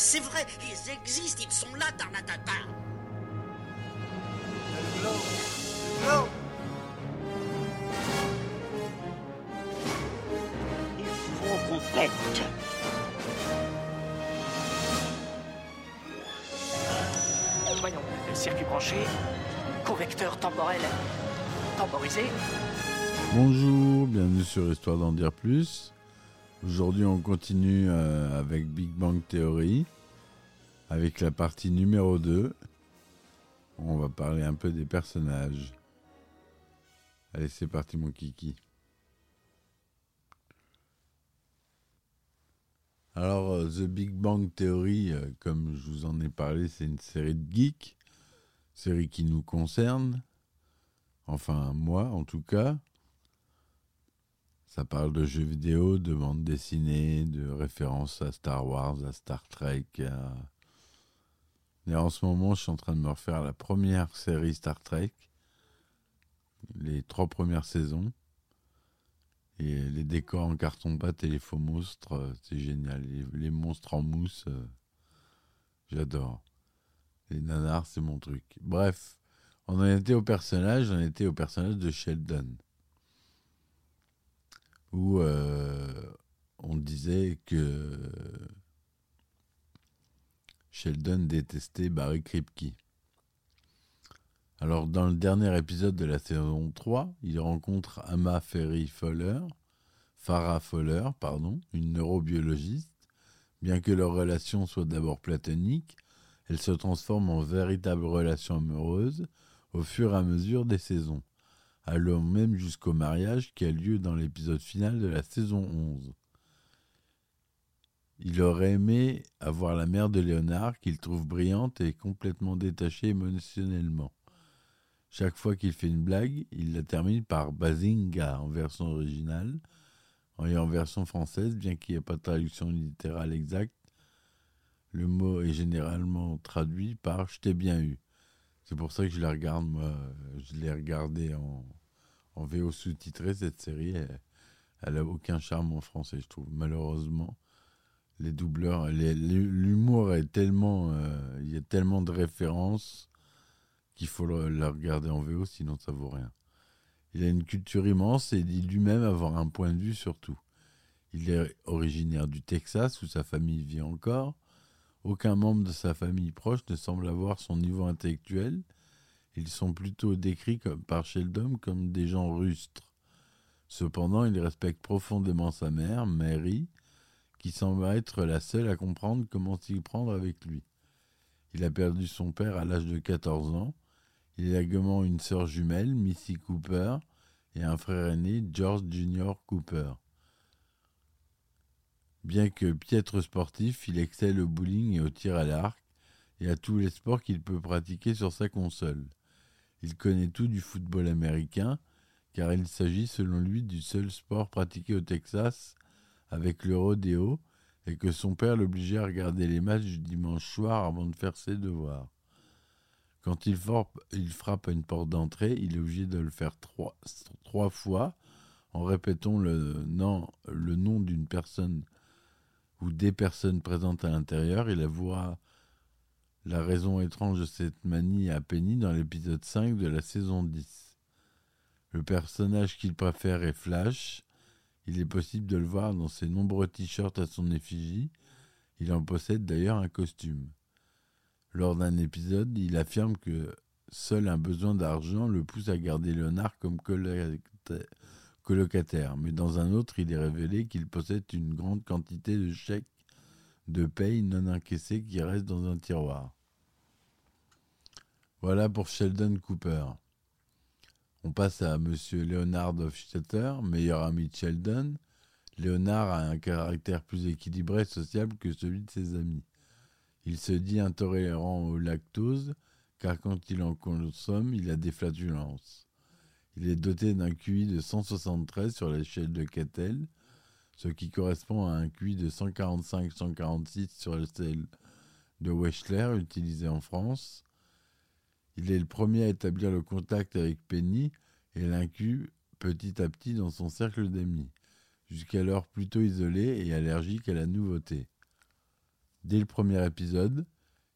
c'est vrai, ils existent, ils sont là, Tarnatata. Il faut qu'on pète. Voyons, circuit branché, correcteur temporel temporisé. Bonjour, bienvenue sur Histoire d'en dire plus. Aujourd'hui, on continue euh, avec Big Bang Theory, avec la partie numéro 2. On va parler un peu des personnages. Allez, c'est parti, mon kiki. Alors, euh, The Big Bang Theory, euh, comme je vous en ai parlé, c'est une série de geeks, série qui nous concerne. Enfin, moi, en tout cas. Ça parle de jeux vidéo, de bandes dessinées, de références à Star Wars, à Star Trek. Et en ce moment, je suis en train de me refaire la première série Star Trek, les trois premières saisons. Et les décors en carton-pâte et les faux monstres, euh, c'est génial. Les, monstres en mousse, euh, j'adore. Les nanars, c'est mon truc. Bref, on en était au personnage, on était au personnage de Sheldon où euh, on disait que Sheldon détestait Barry Kripke. Alors, dans le dernier épisode de la saison 3, il rencontre Amma Ferry Fowler, Farah Fowler, pardon, une neurobiologiste. Bien que leur relation soit d'abord platonique, elle se transforme en véritable relation amoureuse au fur et à mesure des saisons allant même jusqu'au mariage qui a lieu dans l'épisode final de la saison 11. Il aurait aimé avoir la mère de Léonard qu'il trouve brillante et complètement détachée émotionnellement. Chaque fois qu'il fait une blague, il la termine par Bazinga en version originale, et en version française, bien qu'il n'y ait pas de traduction littérale exacte, le mot est généralement traduit par Je t'ai bien eu. C'est pour ça que je la regarde, moi. Je l'ai regardée en, en VO sous-titré, cette série. Elle, elle a aucun charme en français, je trouve. Malheureusement, les doubleurs, l'humour est tellement. euh, Il y a tellement de références qu'il faut le- la regarder en VO, sinon ça vaut rien. Il a une culture immense et il dit lui-même avoir un point de vue sur tout. Il est originaire du Texas, où sa famille vit encore. Aucun membre de sa famille proche ne semble avoir son niveau intellectuel. Ils sont plutôt décrits par Sheldon comme des gens rustres. Cependant, il respecte profondément sa mère, Mary, qui semble être la seule à comprendre comment s'y prendre avec lui. Il a perdu son père à l'âge de 14 ans. Il a également une sœur jumelle, Missy Cooper, et un frère aîné, George Jr. Cooper. Bien que piètre sportif, il excelle au bowling et au tir à l'arc et à tous les sports qu'il peut pratiquer sur sa console. Il connaît tout du football américain, car il s'agit selon lui du seul sport pratiqué au Texas avec le rodéo, et que son père l'obligeait à regarder les matchs du dimanche soir avant de faire ses devoirs. Quand il, frappe à une porte d'entrée, il est obligé de le faire trois, trois fois en répétant le nom, le nom d'une personne ou des personnes présentes à l'intérieur. Il avouera la raison étrange de cette manie à Penny dans l'épisode 5 de la saison 10. Le personnage qu'il préfère est Flash. Il est possible de le voir dans ses nombreux t-shirts à son effigie. Il en possède d'ailleurs un costume. Lors d'un épisode, il affirme que seul un besoin d'argent le pousse à garder Léonard comme colocata- colocataire. Mais dans un autre, il est révélé qu'il possède une grande quantité de chèques de paye non encaissés qui restent dans un tiroir. Voilà pour Sheldon Cooper. On passe à Monsieur Leonard Hofstadter, meilleur ami de Sheldon. Leonard a un caractère plus équilibré et sociable que celui de ses amis. Il se dit intolérant au lactose, car quand il en consomme, il a des flatulences. Il est doté d'un QI de 173 sur l'échelle de Cattell, ce qui correspond à un QI de 145-146 sur l'échelle de Wechsler utilisé en France. Il est le premier à établir le contact avec Penny et l'inclut petit à petit dans son cercle d'amis, jusqu'alors plutôt isolé et allergique à la nouveauté. Dès le premier épisode,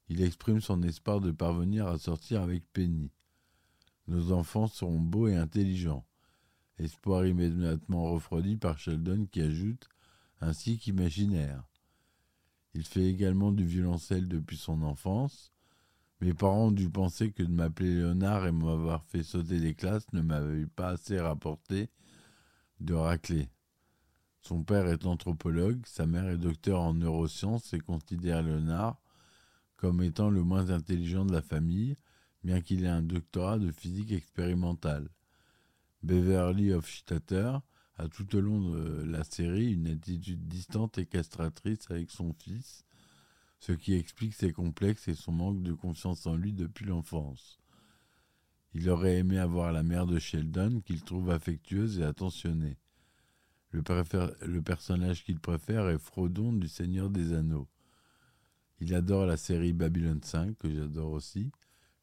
il exprime son espoir de parvenir à sortir avec Penny. Nos enfants seront beaux et intelligents. Espoir immédiatement refroidi par Sheldon qui ajoute ainsi qu'imaginaire. Il fait également du violoncelle depuis son enfance. Mes parents ont dû penser que de m'appeler Léonard et m'avoir fait sauter des classes ne m'avait pas assez rapporté de racler. Son père est anthropologue, sa mère est docteur en neurosciences et considère Léonard comme étant le moins intelligent de la famille, bien qu'il ait un doctorat de physique expérimentale. Beverly Hofstadter a tout au long de la série une attitude distante et castratrice avec son fils, ce qui explique ses complexes et son manque de confiance en lui depuis l'enfance. Il aurait aimé avoir la mère de Sheldon qu'il trouve affectueuse et attentionnée. Le, personnage qu'il préfère est Frodon du Seigneur des Anneaux. Il adore la série Babylon 5, que j'adore aussi,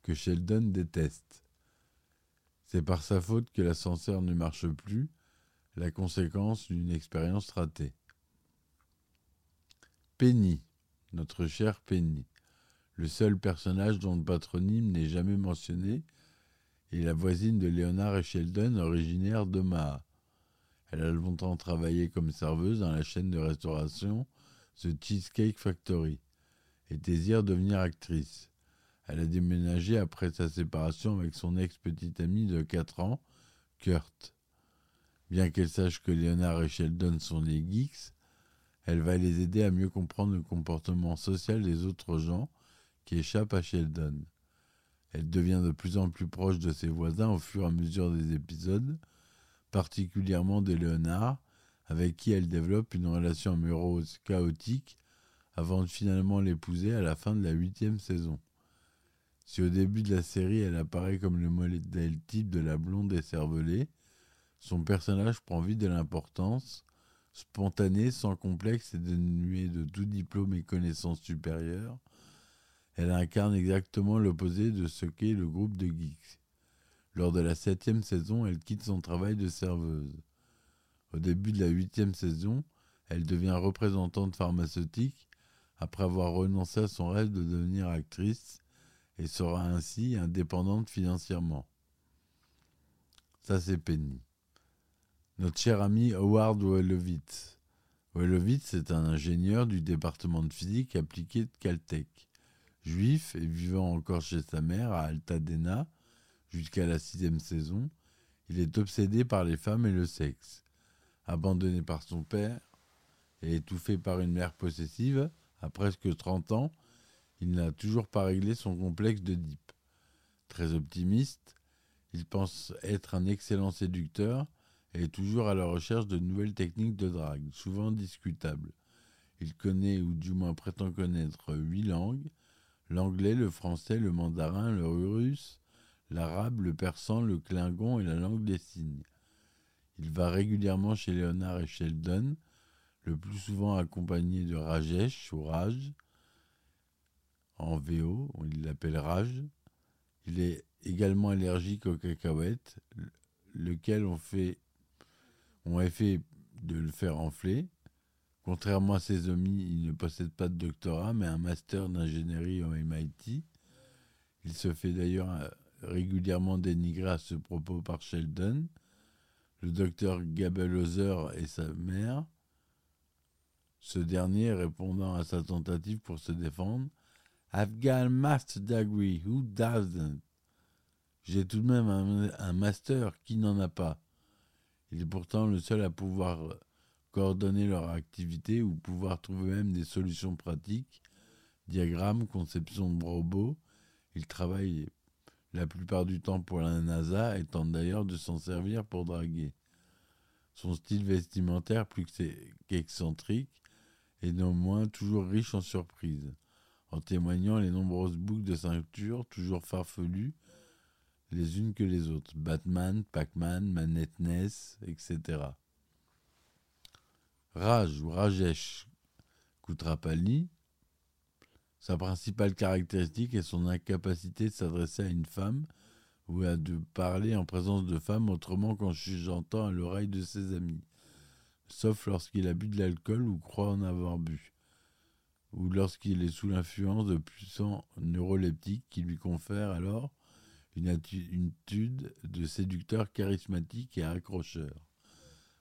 que Sheldon déteste. C'est par sa faute que l'ascenseur ne marche plus, la conséquence d'une expérience ratée. Penny, notre chère Penny, le seul personnage dont le patronyme n'est jamais mentionné, est la voisine de Leonard et Sheldon, originaire d'Omaha. Elle a longtemps travaillé comme serveuse dans la chaîne de restauration The Cheesecake Factory et désire devenir actrice. Elle a déménagé après sa séparation avec son ex-petite amie de 4 ans, Kurt. Bien qu'elle sache que Leonard et Sheldon sont des geeks, elle va les aider à mieux comprendre le comportement social des autres gens qui échappent à Sheldon. Elle devient de plus en plus proche de ses voisins au fur et à mesure des épisodes, particulièrement de Leonard, avec qui elle développe une relation amoureuse chaotique avant de finalement l'épouser à la fin de la huitième saison. Si au début de la série elle apparaît comme le modèle type de la blonde écervelée, son personnage prend vite de l'importance, spontanée, sans complexe et dénuée de tout diplôme et connaissances supérieures. Elle incarne exactement l'opposé de ce qu'est le groupe de geeks. Lors de la septième saison, elle quitte son travail de serveuse. Au début de la huitième saison, elle devient représentante pharmaceutique après avoir renoncé à son rêve de devenir actrice et sera ainsi indépendante financièrement. Ça, c'est Penny. Notre cher ami Howard Wolowitz. Wolowitz est un ingénieur du département de physique appliquée de Caltech. Juif et vivant encore chez sa mère à Altadena jusqu'à la sixième saison, il est obsédé par les femmes et le sexe. Abandonné par son père et étouffé par une mère possessive, à presque 30 ans, il n'a toujours pas réglé son complexe de Deep. Très optimiste, il pense être un excellent séducteur et est toujours à la recherche de nouvelles techniques de drague, souvent discutables. Il connaît, ou du moins prétend connaître, huit langues l'anglais, le français, le mandarin, le russe, l'arabe, le persan, le klingon et la langue des signes. Il va régulièrement chez Léonard et Sheldon, le plus souvent accompagné de Rajesh ou Raj, en VO, il l'appelle Raj. Il est également allergique aux cacahuètes, lequel ont fait, ont effet de le faire enfler. Contrairement à ses amis, il ne possède pas de doctorat, mais un master d'ingénierie au MIT. Il se fait d'ailleurs euh, régulièrement dénigrer à ce propos par Sheldon, le docteur Gabelhauser et sa mère. Ce dernier, répondant à sa tentative pour se défendre, I've master degree, who doesn't? J'ai tout de même un, master, qui n'en a pas? Il est pourtant le seul à pouvoir coordonner leur activité ou pouvoir trouver même des solutions pratiques, diagrammes, conception de robots. Il travaille la plupart du temps pour la NASA et tente d'ailleurs de s'en servir pour draguer. Son style vestimentaire, plus qu'excentrique, est néanmoins toujours riche en surprises en témoignant les nombreuses boucles de ceinture toujours farfelues les unes que les autres. Batman, Pac-Man, Manette NES, etc. Raj ou Rajesh Kutrapali, Sa principale caractéristique est son incapacité de s'adresser à une femme ou à de parler en présence de femmes autrement qu'en chuchotant à l'oreille de ses amis, sauf lorsqu'il a bu de l'alcool ou croit en avoir bu, ou lorsqu'il est sous l'influence de puissants neuroleptiques qui lui confèrent alors une attitude de séducteur charismatique et accrocheur.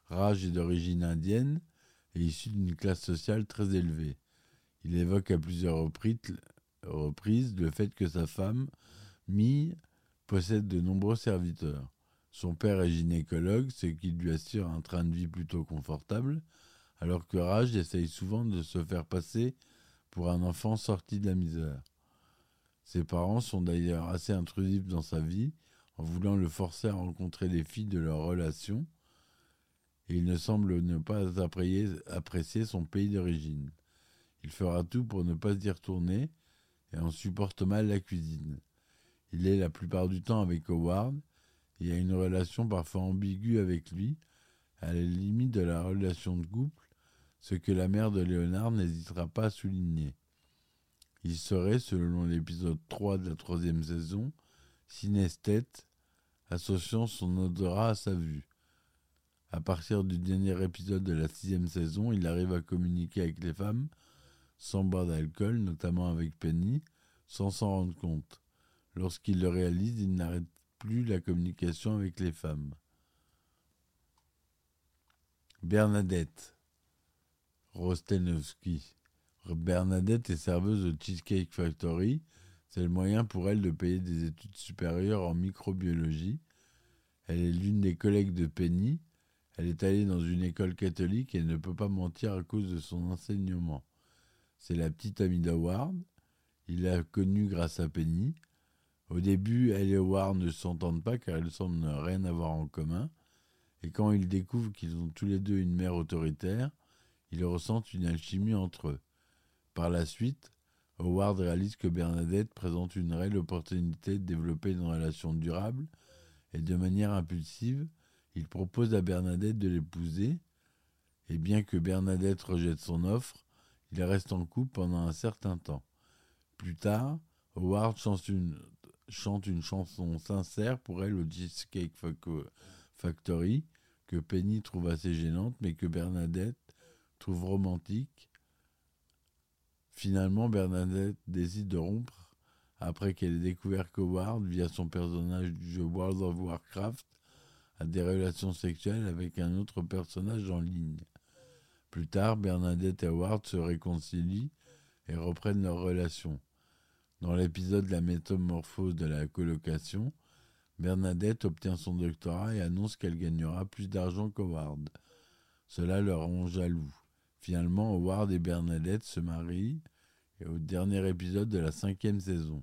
Raj est d'origine indienne et issu d'une classe sociale très élevée. Il évoque à plusieurs reprises le fait que sa femme, Mie, possède de nombreux serviteurs. Son père est gynécologue, ce qui lui assure un train de vie plutôt confortable, alors que Raj essaye souvent de se faire passer pour un enfant sorti de la misère. Ses parents sont d'ailleurs assez intrusifs dans sa vie, en voulant le forcer à rencontrer les filles de leur relation, et il ne semble ne pas apprécier son pays d'origine. Il fera tout pour ne pas y retourner et en supporte mal la cuisine. Il est la plupart du temps avec Howard et a une relation parfois ambiguë avec lui, à la limite de la relation de couple, ce que la mère de Léonard n'hésitera pas à souligner. Il serait, selon l'épisode 3 de la troisième saison, synesthète, associant son odorat à sa vue. À partir du dernier épisode de la sixième saison, il arrive à communiquer avec les femmes sans boire d'alcool, notamment avec Penny, sans s'en rendre compte. Lorsqu'il le réalise, il n'arrête plus la communication avec les femmes. Bernadette Rostenowski. Bernadette est serveuse de Cheesecake Factory. C'est le moyen pour elle de payer des études supérieures en microbiologie. Elle est l'une des collègues de Penny. Elle est allée dans une école catholique et ne peut pas mentir à cause de son enseignement. C'est la petite amie d'Howard. Il l'a connue grâce à Penny. Au début, elle et Howard ne s'entendent pas car ils semblent ne rien avoir en commun. Et quand ils découvrent qu'ils ont tous les deux une mère autoritaire, ils ressentent une alchimie entre eux. Par la suite, Howard réalise que Bernadette présente une réelle opportunité de développer une relation durable et de manière impulsive, il propose à Bernadette de l'épouser. Et bien que Bernadette rejette son offre, il reste en couple pendant un certain temps. Plus tard, Howard chante une, chanson sincère pour elle au Cheesecake Factory, que Penny trouve assez gênante, mais que Bernadette trouve romantique. Finalement, Bernadette décide de rompre après qu'elle ait découvert qu'Howard, via son personnage du jeu World of Warcraft, a des relations sexuelles avec un autre personnage en ligne. Plus tard, Bernadette et Howard se réconcilient et reprennent leur relation. Dans l'épisode La métamorphose de la colocation, Bernadette obtient son doctorat et annonce qu'elle gagnera plus d'argent qu'Howard. Cela leur rend jaloux. Finalement, Howard et Bernadette se marient et au dernier épisode de la cinquième saison.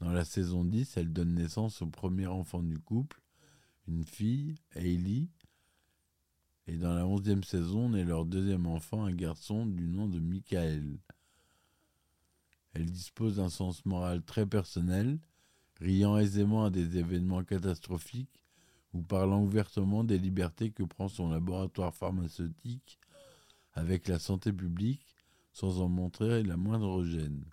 Dans la saison 10, elle donne naissance au premier enfant du couple, une fille, Hailey, et dans la onzième saison naît leur deuxième enfant, un garçon du nom de Michael. Elle dispose d'un sens moral très personnel, riant aisément à des événements catastrophiques ou parlant ouvertement des libertés que prend son laboratoire pharmaceutique avec la santé publique sans en montrer la moindre gêne.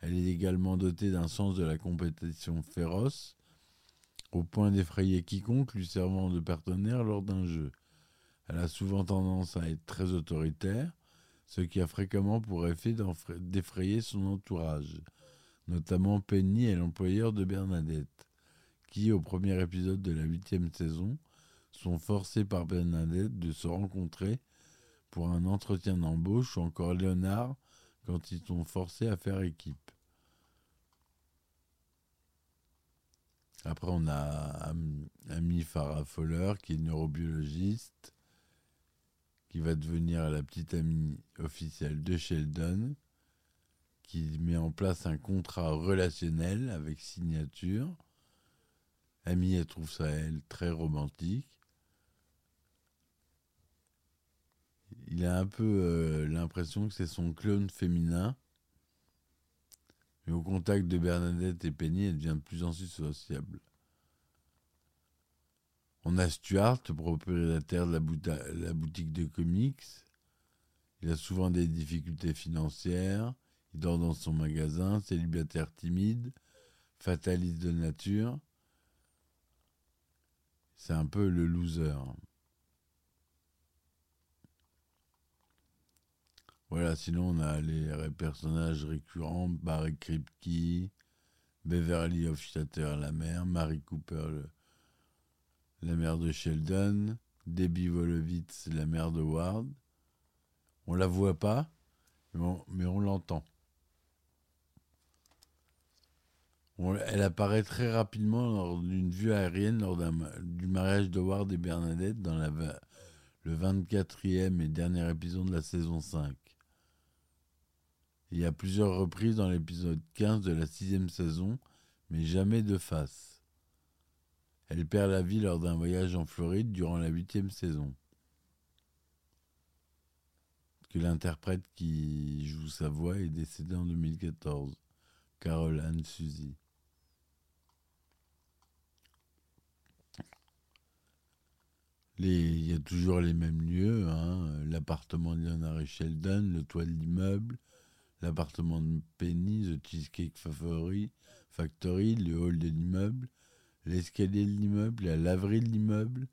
Elle est également dotée d'un sens de la compétition féroce, au point d'effrayer quiconque lui servant de partenaire lors d'un jeu. Elle a souvent tendance à être très autoritaire, ce qui a fréquemment pour effet d'effrayer son entourage, notamment Penny et l'employeur de Bernadette, qui, au premier épisode de la huitième saison, sont forcés par Bernadette de se rencontrer pour un entretien d'embauche ou encore Léonard quand ils sont forcés à faire équipe. Après, on a Amy Farah Fowler, qui est neurobiologiste, qui va devenir la petite amie officielle de Sheldon, qui met en place un contrat relationnel avec signature. Amy, elle trouve ça, elle, très romantique. Il a un peu euh, l'impression que c'est son clone féminin. Mais au contact de Bernadette et Penny, elle devient de plus en plus sociable. On a Stuart, propriétaire de la, boutique de comics. Il a souvent des difficultés financières. Il dort dans son magasin, célibataire timide, fataliste de nature. C'est un peu le loser. Voilà, sinon on a les personnages récurrents, Barry Kripke, Beverly Hofstadter, la mère, Mary Cooper, la mère de Sheldon, Debbie Wolowitz, la mère de Ward. On la voit pas, mais on, l'entend. Elle apparaît très rapidement lors d'une vue aérienne lors du mariage de Ward et Bernadette dans le 24e et dernier épisode de la saison 5. Il y a plusieurs reprises dans l'épisode 15 de la sixième saison, mais jamais de face. Elle perd la vie lors d'un voyage en Floride durant la huitième saison. Que l'interprète qui joue sa voix est décédée en 2014, Carol Anne Suzy. Il y a toujours les mêmes lieux, hein, l'appartement de et Sheldon, le toit de l'immeuble, l'appartement de Penny, The Cheesecake Factory, Factory, le hall de l'immeuble, l'escalier de l'immeuble, la laverie de l'immeuble,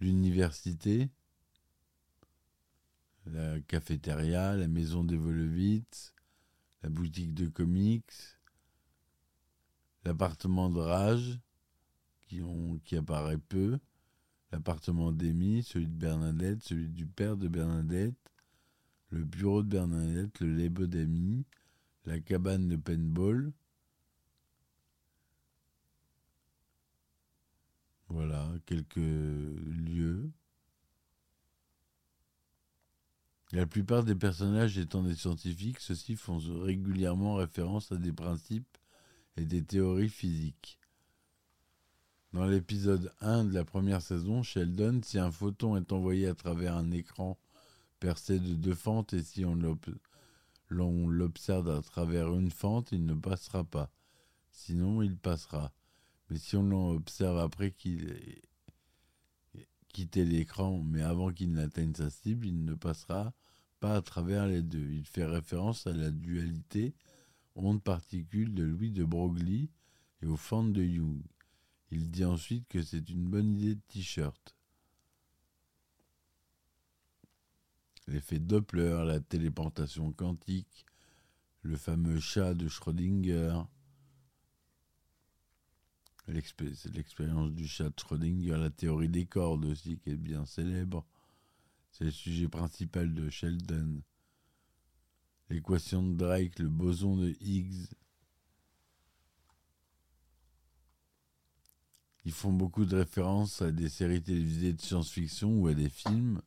l'université, la cafétéria, la maison des Volovitz, la boutique de comics, l'appartement de Rage, qui, qui apparaît peu, l'appartement d'Amy, celui de Bernadette, celui du père de Bernadette, le bureau de Bernadette, le labo d'Amy, la cabane de paintball. Voilà, quelques lieux. La plupart des personnages étant des scientifiques, ceux-ci font régulièrement référence à des principes et des théories physiques. Dans l'épisode 1 de la première saison, Sheldon, si un photon est envoyé à travers un écran percé de deux fentes et si on l'observe à travers une fente, il ne passera pas. Sinon, il passera. Mais si on l'observe après qu'il quitté l'écran, mais avant qu'il n'atteigne sa cible, il ne passera pas à travers les deux. Il fait référence à la dualité onde-particule de Louis de Broglie et aux fentes de Young. Il dit ensuite que c'est une bonne idée de t-shirt. L'effet Doppler, la téléportation quantique, le fameux chat de Schrödinger, l'expérience du chat de Schrödinger, la théorie des cordes aussi qui est bien célèbre. C'est le sujet principal de Sheldon. L'équation de Drake, le boson de Higgs. Ils font beaucoup de références à des séries télévisées de science-fiction ou à des films.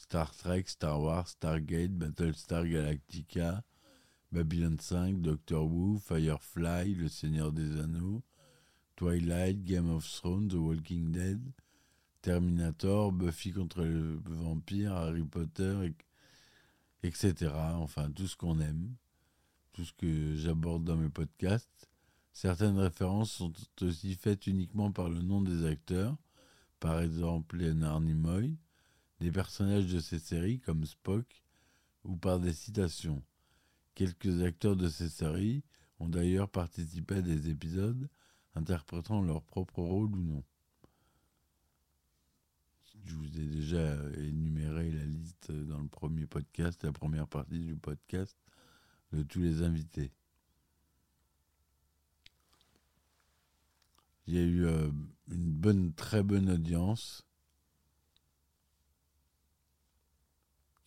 Star Trek, Star Wars, Stargate, Battlestar Galactica, Babylon 5, Doctor Who, Firefly, Le Seigneur des Anneaux, Twilight, Game of Thrones, The Walking Dead, Terminator, Buffy contre le vampire, Harry Potter, et- etc. Enfin, tout ce qu'on aime, tout ce que j'aborde dans mes podcasts. Certaines références sont aussi faites uniquement par le nom des acteurs, par exemple Leonard Nimoy, des personnages de ces séries comme Spock, ou par des citations. Quelques acteurs de ces séries ont d'ailleurs participé à des épisodes interprétant leur propre rôle ou non. Je vous ai déjà énuméré la liste dans le premier podcast, la première partie du podcast, de tous les invités. Il y a eu euh, une bonne, très bonne audience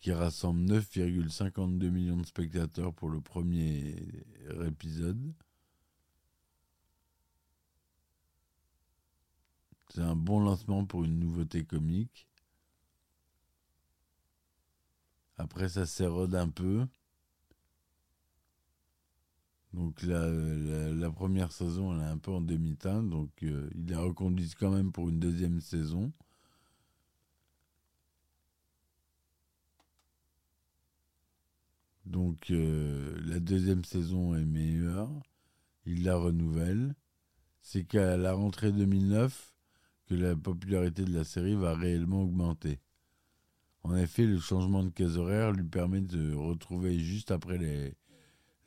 qui rassemble 9,52 millions de spectateurs pour le premier épisode. C'est un bon lancement pour une nouveauté comique. Après, ça s'érode un peu. Donc la, première saison, elle est un peu en demi-teinte. Donc euh, il la reconduit quand même pour une deuxième saison. Donc euh, la deuxième saison est meilleure. Il la renouvelle. C'est qu'à la rentrée 2009 que la popularité de la série va réellement augmenter. En effet, le changement de case horaire lui permet de retrouver juste après les,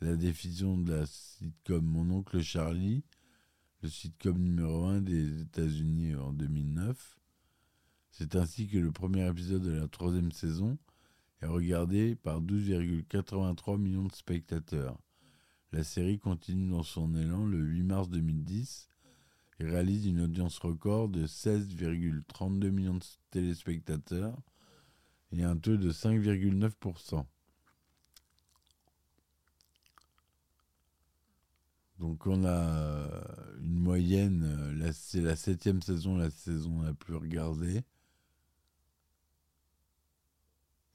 la diffusion de la sitcom Mon oncle Charlie, le sitcom numéro 1 des États-Unis en 2009. C'est ainsi que le premier épisode de la troisième saison est regardé par 12,83 millions de spectateurs. La série continue dans son élan le 8 mars 2010 et réalise une audience record de 16,32 millions de téléspectateurs et un taux de 5,9%. Donc on a euh, une moyenne, euh, c'est la septième saison, la saison la plus regardée.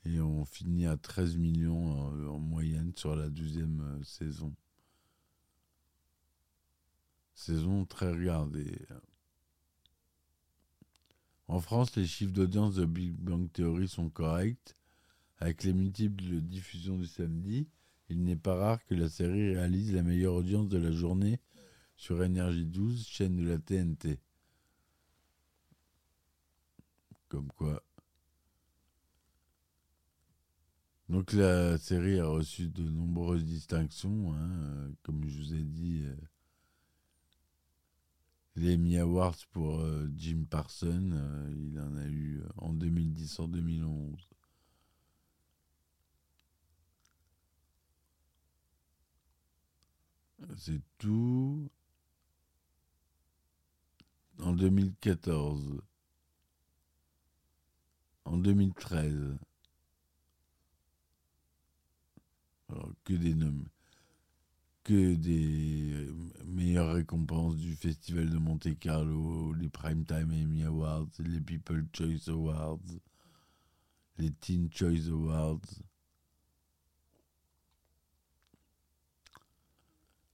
Et on finit à 13 millions en, moyenne sur la douzième euh, saison. Saison très regardée. En France, les chiffres d'audience de Big Bang Theory sont corrects. Avec les multiples diffusions du samedi, il n'est pas rare que la série réalise la meilleure audience de la journée sur Énergie 12, chaîne de la TNT. Comme quoi. Donc la série a reçu de nombreuses distinctions, hein, comme je vous ai dit. Euh, les Emmy Awards pour euh, Jim Parsons, euh, il en a eu euh, en 2010, en 2011. C'est tout. En 2014. En 2013. Alors, que des que des meilleures récompenses du Festival de Monte Carlo, les Primetime Emmy Awards, les People Choice Awards, les Teen Choice Awards.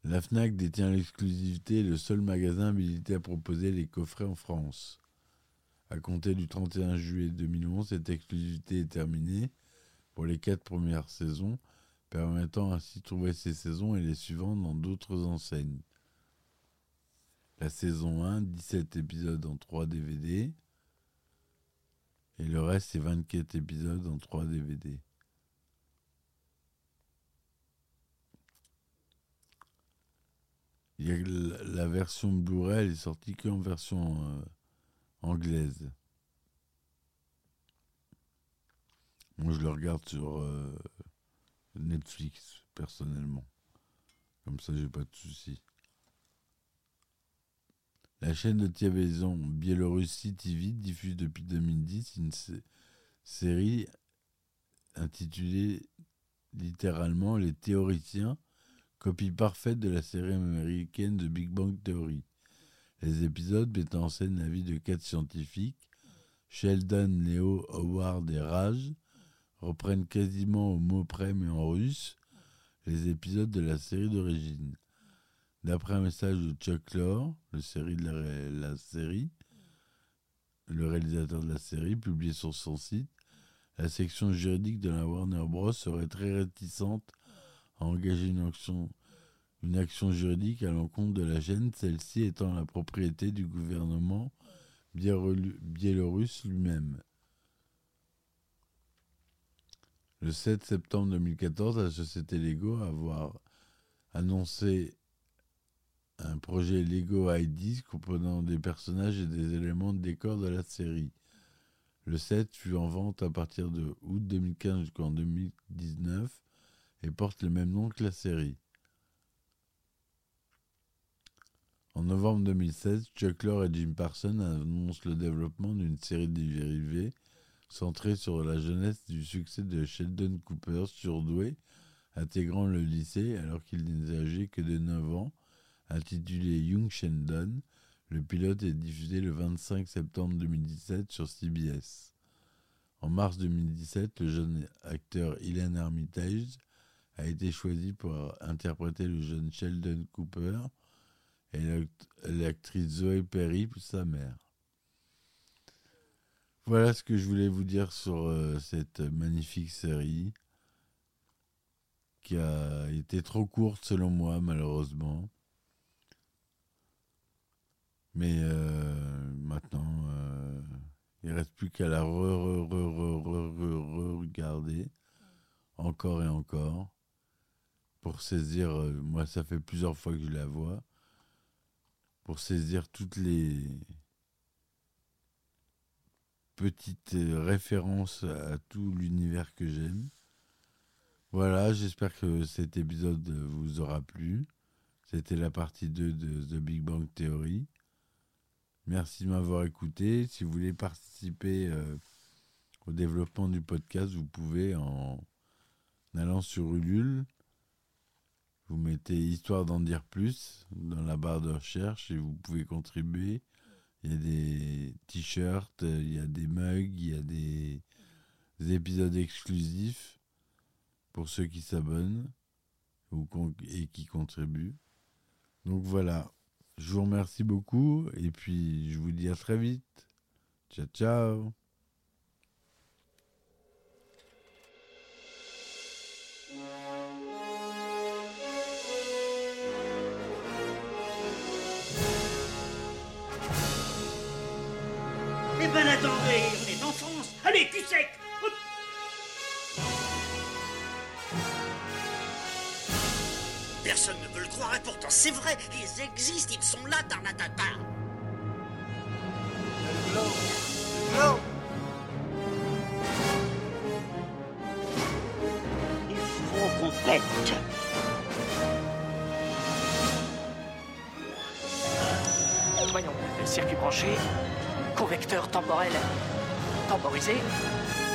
La FNAC détient l'exclusivité et le seul magasin habilité à proposer les coffrets en France. À compter du 31 juillet 2011, cette exclusivité est terminée pour les quatre premières saisons permettant ainsi de trouver ces saisons et les suivantes dans d'autres enseignes. La saison 1, 17 épisodes en 3 DVD. Et le reste, c'est 24 épisodes en 3 DVD. La, version Blu-ray, elle est sortie qu'en version euh, anglaise. Moi, je le regarde sur euh, Netflix, personnellement. Comme ça, j'ai pas de soucis. La chaîne de télévision Biélorussie TV diffuse depuis 2010 une série intitulée littéralement Les théoriciens, copie parfaite de la série américaine de Big Bang Theory. Les épisodes mettant en scène la vie de quatre scientifiques, Sheldon, Leo, Howard et Raj, reprennent quasiment au mot près mais en russe les épisodes de la série d'origine. D'après un message de Chuck Lorre, le, réalisateur de la série, publié sur son site, la section juridique de la Warner Bros. serait très réticente à engager une action, une action juridique à l'encontre de la chaîne, celle-ci étant la propriété du gouvernement biélorusse lui-même. Le 7 septembre 2014, la société Lego a annoncé un projet Lego ID comprenant des personnages et des éléments de décor de la série. Le 7 fut en vente à partir de août 2015 jusqu'en 2019 et porte le même nom que la série. En novembre 2016, Chuck Lorre et Jim Parsons annoncent le développement d'une série de dérivés centré sur la jeunesse du succès de Sheldon Cooper, surdoué, intégrant le lycée alors qu'il n'est âgé que de 9 ans, intitulé Young Sheldon. Le pilote est diffusé le 25 septembre 2017 sur CBS. En mars 2017, le jeune acteur Ilan Armitage a été choisi pour interpréter le jeune Sheldon Cooper et l'actrice Zoe Perry, sa mère. Voilà ce que je voulais vous dire sur euh, cette magnifique série qui a été trop courte selon moi malheureusement. Mais euh, maintenant, euh, il ne reste plus qu'à la re-regarder encore et encore. pour saisir, euh, moi ça fait plusieurs fois que je la vois, pour saisir toutes les petites euh, références à tout l'univers que j'aime. Voilà, j'espère que cet épisode vous aura plu. C'était la partie 2 de The Big Bang Theory. Merci de m'avoir écouté. Si vous voulez participer euh, au développement du podcast, vous pouvez en allant sur Ulule. Vous mettez Histoire d'en dire plus dans la barre de recherche et vous pouvez contribuer. Il y a des t-shirts, il y a des mugs, il y a des, des épisodes exclusifs pour ceux qui s'abonnent et qui contribuent. Donc voilà, je vous remercie beaucoup et puis je vous dis à très vite. Ciao ciao on est en France. Allez, cul sec Personne ne veut le croire et pourtant c'est vrai, ils existent, ils sont là, Tarnatata. Il Voyons, circuit